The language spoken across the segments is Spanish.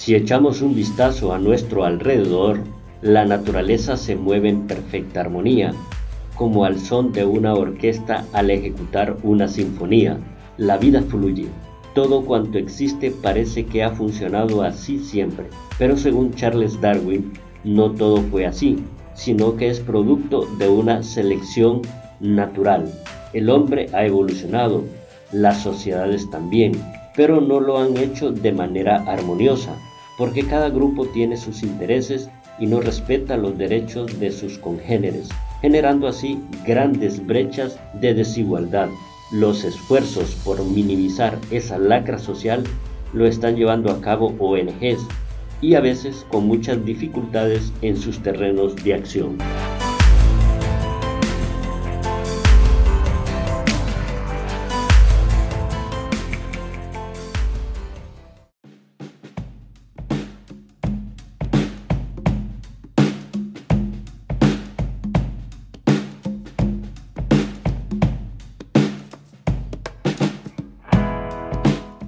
Si echamos un vistazo a nuestro alrededor, la naturaleza se mueve en perfecta armonía, como al son de una orquesta al ejecutar una sinfonía. La vida fluye. Todo cuanto existe parece que ha funcionado así siempre. Pero según Charles Darwin, no todo fue así, sino que es producto de una selección natural. El hombre ha evolucionado, las sociedades también, pero no lo han hecho de manera armoniosa, porque cada grupo tiene sus intereses y no respeta los derechos de sus congéneres generando así grandes brechas de desigualdad. Los esfuerzos por minimizar esa lacra social lo están llevando a cabo ONGs y a veces con muchas dificultades en sus terrenos de acción.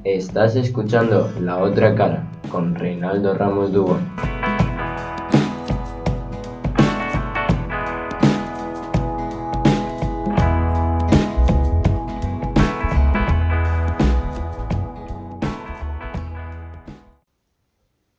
Estás escuchando La Otra Cara con Reinaldo Ramos Dubón.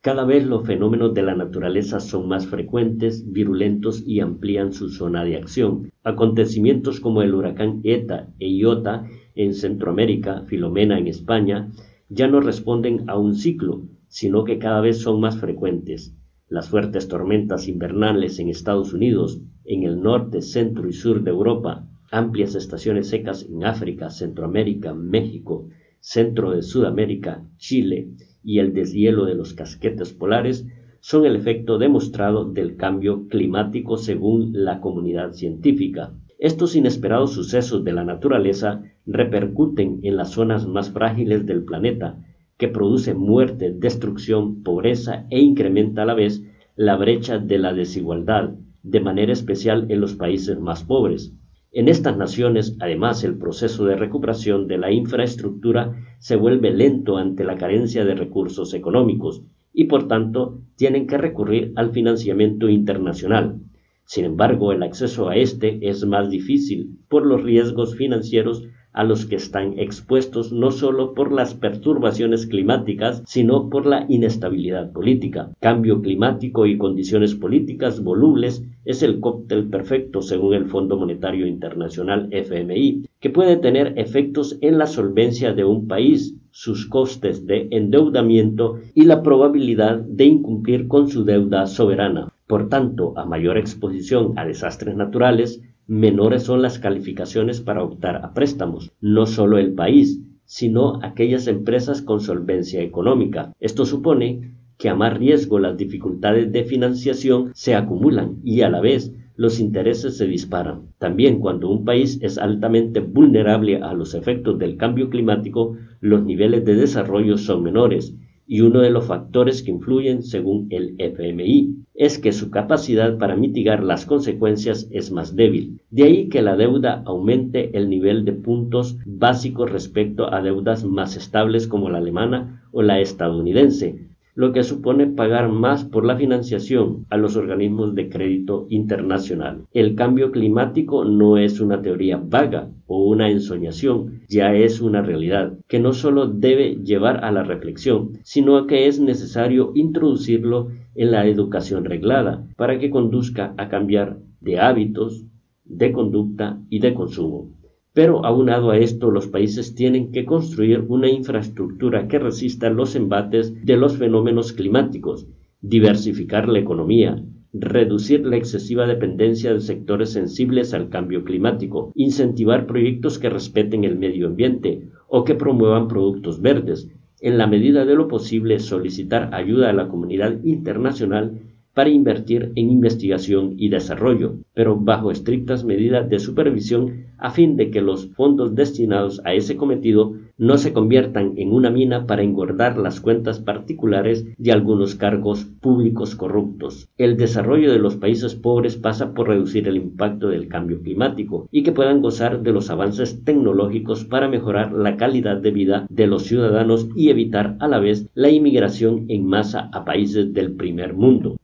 Cada vez los fenómenos de la naturaleza son más frecuentes, virulentos y amplían su zona de acción. Acontecimientos como el huracán ETA e IOTA en Centroamérica, Filomena en España, ya no responden a un ciclo, sino que cada vez son más frecuentes. Las fuertes tormentas invernales en Estados Unidos, en el norte, centro y sur de Europa, amplias estaciones secas en África, Centroamérica, México, centro de Sudamérica, Chile y el deshielo de los casquetes polares son el efecto demostrado del cambio climático según la comunidad científica. Estos inesperados sucesos de la naturaleza repercuten en las zonas más frágiles del planeta, que produce muerte, destrucción, pobreza e incrementa a la vez la brecha de la desigualdad, de manera especial en los países más pobres. En estas naciones, además, el proceso de recuperación de la infraestructura se vuelve lento ante la carencia de recursos económicos y, por tanto, tienen que recurrir al financiamiento internacional. Sin embargo, el acceso a este es más difícil por los riesgos financieros a los que están expuestos no solo por las perturbaciones climáticas, sino por la inestabilidad política. Cambio climático y condiciones políticas volubles es el cóctel perfecto según el Fondo Monetario Internacional FMI, que puede tener efectos en la solvencia de un país, sus costes de endeudamiento y la probabilidad de incumplir con su deuda soberana. Por tanto, a mayor exposición a desastres naturales, menores son las calificaciones para optar a préstamos. No solo el país, sino aquellas empresas con solvencia económica. Esto supone que a más riesgo las dificultades de financiación se acumulan y a la vez los intereses se disparan. También cuando un país es altamente vulnerable a los efectos del cambio climático, los niveles de desarrollo son menores y uno de los factores que influyen, según el FMI, es que su capacidad para mitigar las consecuencias es más débil. De ahí que la deuda aumente el nivel de puntos básicos respecto a deudas más estables como la alemana o la estadounidense, lo que supone pagar más por la financiación a los organismos de crédito internacional. El cambio climático no es una teoría vaga o una ensoñación, ya es una realidad que no solo debe llevar a la reflexión, sino que es necesario introducirlo en la educación reglada para que conduzca a cambiar de hábitos, de conducta y de consumo. Pero aunado a esto, los países tienen que construir una infraestructura que resista los embates de los fenómenos climáticos, diversificar la economía, reducir la excesiva dependencia de sectores sensibles al cambio climático, incentivar proyectos que respeten el medio ambiente o que promuevan productos verdes, en la medida de lo posible solicitar ayuda a la comunidad internacional para invertir en investigación y desarrollo, pero bajo estrictas medidas de supervisión a fin de que los fondos destinados a ese cometido no se conviertan en una mina para engordar las cuentas particulares de algunos cargos públicos corruptos. El desarrollo de los países pobres pasa por reducir el impacto del cambio climático y que puedan gozar de los avances tecnológicos para mejorar la calidad de vida de los ciudadanos y evitar a la vez la inmigración en masa a países del primer mundo.